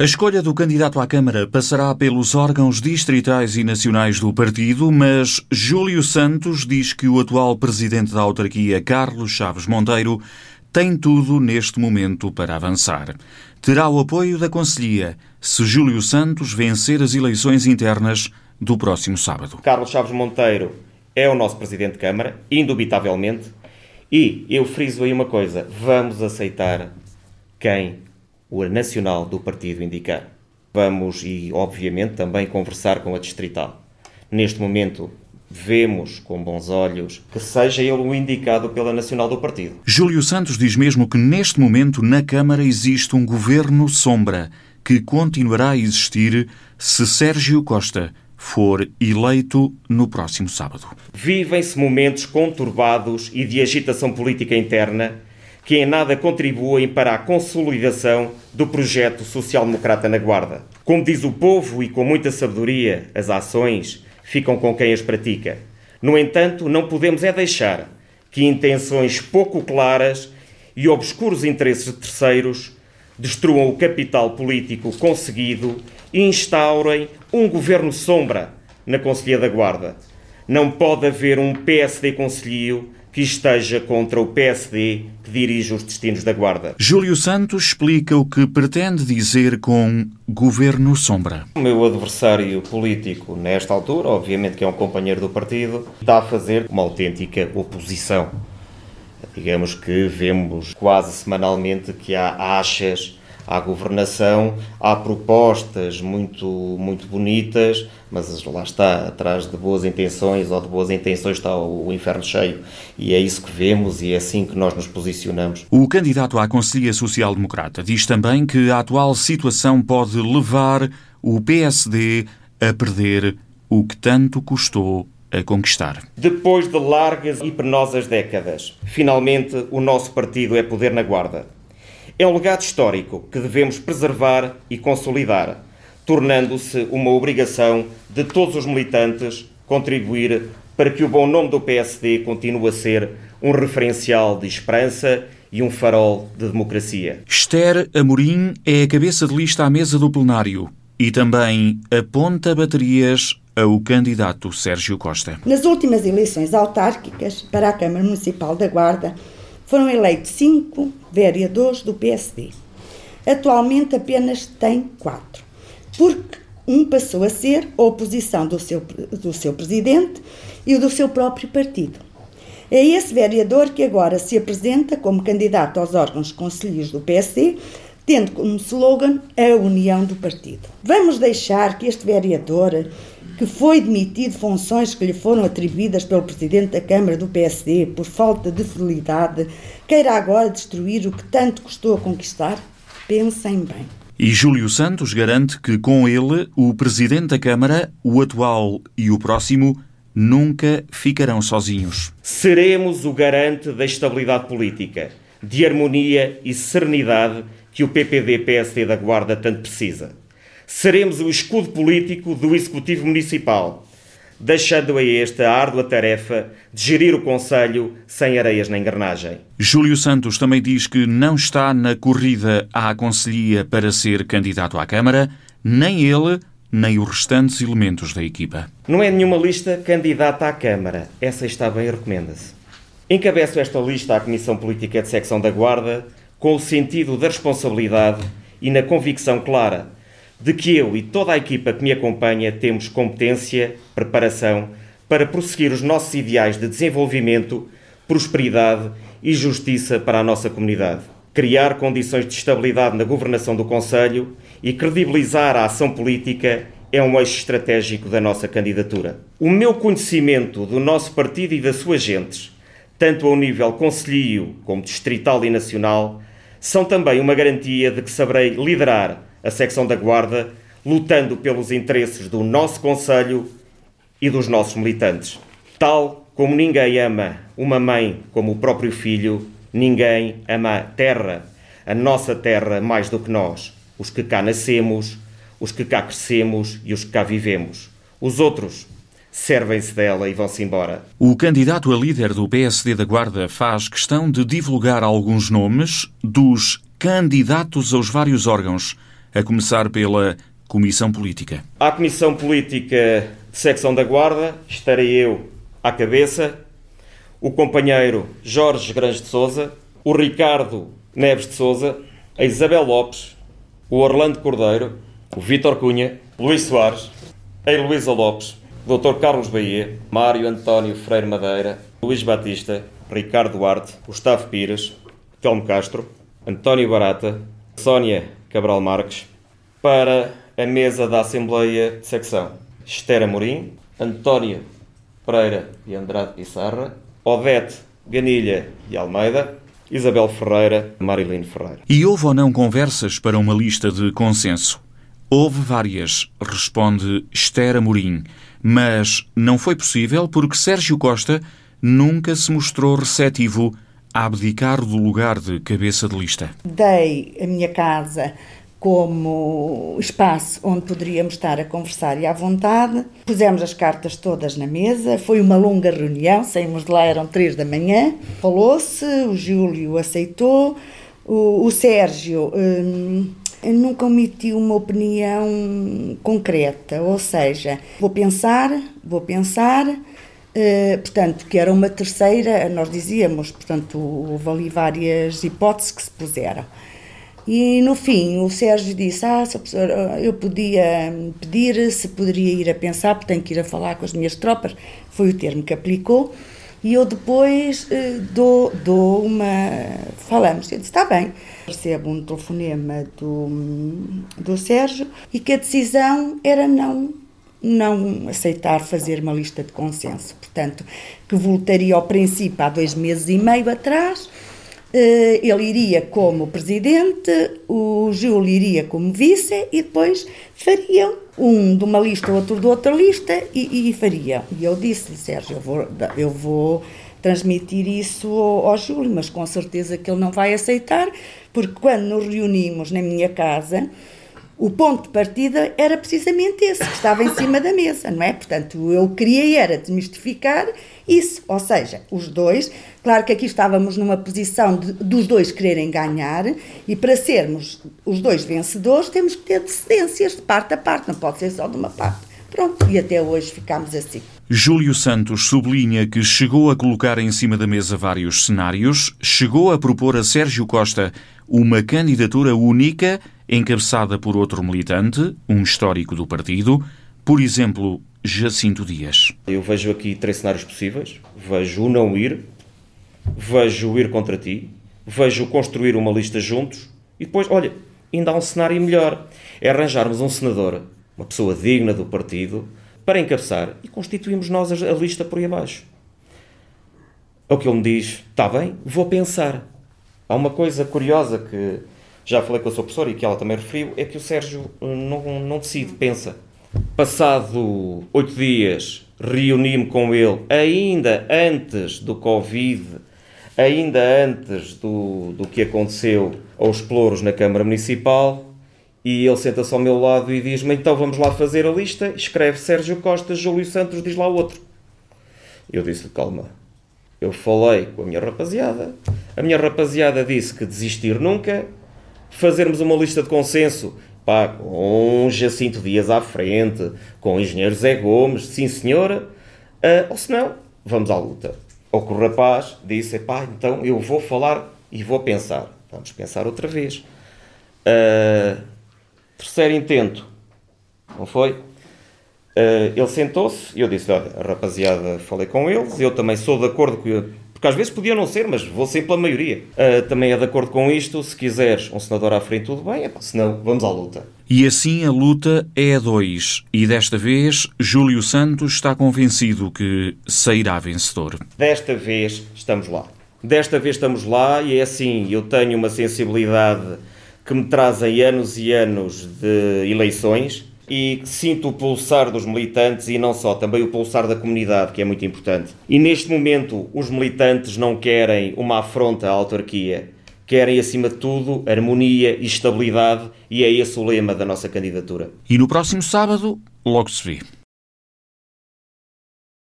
A escolha do candidato à Câmara passará pelos órgãos distritais e nacionais do partido, mas Júlio Santos diz que o atual presidente da autarquia, Carlos Chaves Monteiro, tem tudo neste momento para avançar. Terá o apoio da Conselhia se Júlio Santos vencer as eleições internas do próximo sábado. Carlos Chaves Monteiro é o nosso Presidente de Câmara, indubitavelmente, e eu friso aí uma coisa: vamos aceitar quem o nacional do partido indicar. Vamos, e obviamente, também conversar com a Distrital. Neste momento, vemos com bons olhos que seja ele o indicado pela Nacional do Partido. Júlio Santos diz mesmo que neste momento na Câmara existe um governo sombra que continuará a existir se Sérgio Costa for eleito no próximo sábado. Vivem-se momentos conturbados e de agitação política interna que em nada contribuem para a consolidação do projeto social-democrata na Guarda. Como diz o povo e com muita sabedoria, as ações ficam com quem as pratica. No entanto, não podemos é deixar que intenções pouco claras e obscuros interesses de terceiros destruam o capital político conseguido e instaurem um governo sombra na Conselhia da Guarda. Não pode haver um PSD conselhio que esteja contra o PSD que dirige os destinos da Guarda. Júlio Santos explica o que pretende dizer com governo sombra. O meu adversário político, nesta altura, obviamente que é um companheiro do partido, está a fazer uma autêntica oposição. Digamos que vemos quase semanalmente que há achas à governação, há propostas muito, muito bonitas, mas lá está, atrás de boas intenções ou de boas intenções está o inferno cheio. E é isso que vemos e é assim que nós nos posicionamos. O candidato à Conselhia Social Democrata diz também que a atual situação pode levar o PSD a perder o que tanto custou a conquistar. Depois de largas e penosas décadas, finalmente o nosso partido é poder na guarda. É um legado histórico que devemos preservar e consolidar, tornando-se uma obrigação de todos os militantes contribuir para que o bom nome do PSD continue a ser um referencial de esperança e um farol de democracia. Esther Amorim é a cabeça de lista à mesa do plenário e também aponta baterias ao candidato Sérgio Costa. Nas últimas eleições autárquicas para a Câmara Municipal da Guarda, foram eleitos cinco vereadores do PSD. Atualmente apenas tem quatro, porque um passou a ser a oposição do seu, do seu presidente e do seu próprio partido. É esse vereador que agora se apresenta como candidato aos órgãos conselhos do PSD, tendo como slogan a união do partido. Vamos deixar que este vereador que foi demitido de funções que lhe foram atribuídas pelo Presidente da Câmara do PSD por falta de fidelidade, queira agora destruir o que tanto custou a conquistar? Pensem bem. E Júlio Santos garante que com ele o Presidente da Câmara, o atual e o próximo, nunca ficarão sozinhos. Seremos o garante da estabilidade política, de harmonia e serenidade que o PPD-PSD da Guarda tanto precisa seremos o escudo político do Executivo Municipal, deixando a este a árdua tarefa de gerir o Conselho sem areias na engrenagem. Júlio Santos também diz que não está na corrida à Conselhia para ser candidato à Câmara, nem ele, nem os restantes elementos da equipa. Não é nenhuma lista candidata à Câmara. Essa está bem e recomenda-se. Encabeço esta lista à Comissão Política de Secção da Guarda com o sentido da responsabilidade e na convicção clara de que eu e toda a equipa que me acompanha temos competência, preparação para prosseguir os nossos ideais de desenvolvimento, prosperidade e justiça para a nossa comunidade. Criar condições de estabilidade na governação do Conselho e credibilizar a ação política é um eixo estratégico da nossa candidatura. O meu conhecimento do nosso partido e das suas gentes, tanto ao nível conselhio como distrital e nacional, são também uma garantia de que saberei liderar a secção da Guarda, lutando pelos interesses do nosso Conselho e dos nossos militantes. Tal como ninguém ama uma mãe como o próprio filho, ninguém ama a terra, a nossa terra, mais do que nós, os que cá nascemos, os que cá crescemos e os que cá vivemos. Os outros servem-se dela e vão-se embora. O candidato a líder do PSD da Guarda faz questão de divulgar alguns nomes dos candidatos aos vários órgãos a começar pela Comissão Política. À Comissão Política de Secção da Guarda estarei eu à cabeça, o companheiro Jorge Grandes de Souza, o Ricardo Neves de Souza, a Isabel Lopes, o Orlando Cordeiro, o Vítor Cunha, Luís Soares, a Heloísa Lopes, Dr. Carlos Bahia, Mário António Freire Madeira, Luís Batista, Ricardo Duarte, Gustavo Pires, Telmo Castro, António Barata, Sónia Cabral Marques, para a mesa da Assembleia de Secção, Esther Amorim, António Pereira e Andrade Pissarra, Odete Ganilha e Almeida, Isabel Ferreira, Marilene Ferreira. E houve ou não conversas para uma lista de consenso? Houve várias, responde Esther Amorim, mas não foi possível porque Sérgio Costa nunca se mostrou receptivo a abdicar do lugar de cabeça de lista. Dei a minha casa como espaço onde poderíamos estar a conversar e à vontade. Pusemos as cartas todas na mesa, foi uma longa reunião, saímos de lá, eram três da manhã. Falou-se, o Júlio aceitou, o, o Sérgio hum, nunca omitiu uma opinião concreta, ou seja, vou pensar, vou pensar. Uh, portanto, que era uma terceira, nós dizíamos, portanto, houve ali várias hipóteses que se puseram. E no fim o Sérgio disse: Ah, eu podia pedir se poderia ir a pensar, porque tenho que ir a falar com as minhas tropas. Foi o termo que aplicou. E eu depois eh, dou, dou uma. Falamos. Eu disse: Está bem. Recebo um telefonema do, do Sérgio e que a decisão era não não aceitar fazer uma lista de consenso. Portanto, que voltaria ao princípio há dois meses e meio atrás eh, ele iria como presidente, o Júlio iria como vice e depois fariam um de uma lista, outro de outra lista e, e fariam. E eu disse-lhe, Sérgio, eu vou, eu vou transmitir isso ao, ao Júlio, mas com certeza que ele não vai aceitar, porque quando nos reunimos na minha casa, o ponto de partida era precisamente esse, que estava em cima da mesa, não é? Portanto, eu queria era desmistificar isso, ou seja, os dois, claro que aqui estávamos numa posição de, dos dois quererem ganhar e para sermos os dois vencedores temos que ter decedências de parte a parte, não pode ser só de uma parte. Pronto, e até hoje ficámos assim. Júlio Santos sublinha que chegou a colocar em cima da mesa vários cenários, chegou a propor a Sérgio Costa uma candidatura única encabeçada por outro militante, um histórico do partido, por exemplo, Jacinto Dias. Eu vejo aqui três cenários possíveis. Vejo o não ir, vejo o ir contra ti, vejo construir uma lista juntos e depois, olha, ainda há um cenário melhor. É arranjarmos um senador, uma pessoa digna do partido, para encabeçar e constituímos nós a lista por aí abaixo. É o que ele me diz, está bem, vou pensar. Há uma coisa curiosa que já falei com a sua professora e que ela também referiu, é que o Sérgio eh, não, não decide, pensa. Passado oito dias, reuni-me com ele, ainda antes do Covid, ainda antes do, do que aconteceu aos plouros na Câmara Municipal, e ele senta-se ao meu lado e diz-me: Então vamos lá fazer a lista. Escreve Sérgio Costa, Júlio Santos, diz lá outro. Eu disse-lhe: Calma, eu falei com a minha rapaziada, a minha rapaziada disse que desistir nunca, fazermos uma lista de consenso pá, com Jacinto Dias à frente, com o engenheiro Zé Gomes, sim senhora, uh, ou se não, vamos à luta. Ou que o rapaz disse, pá, então eu vou falar e vou pensar. Vamos pensar outra vez. Uh, terceiro intento, não foi? Uh, ele sentou-se e eu disse, olha, rapaziada, falei com eles, eu também sou de acordo com porque às vezes podia não ser, mas vou sempre pela maioria. Uh, também é de acordo com isto. Se quiseres um senador à frente, tudo bem. Se não, vamos à luta. E assim a luta é a dois. E desta vez, Júlio Santos está convencido que sairá vencedor. Desta vez, estamos lá. Desta vez estamos lá e é assim, eu tenho uma sensibilidade que me trazem anos e anos de eleições e sinto o pulsar dos militantes e não só, também o pulsar da comunidade, que é muito importante. E neste momento, os militantes não querem uma afronta à autarquia, querem, acima de tudo, harmonia e estabilidade, e é esse o lema da nossa candidatura. E no próximo sábado, logo se vê.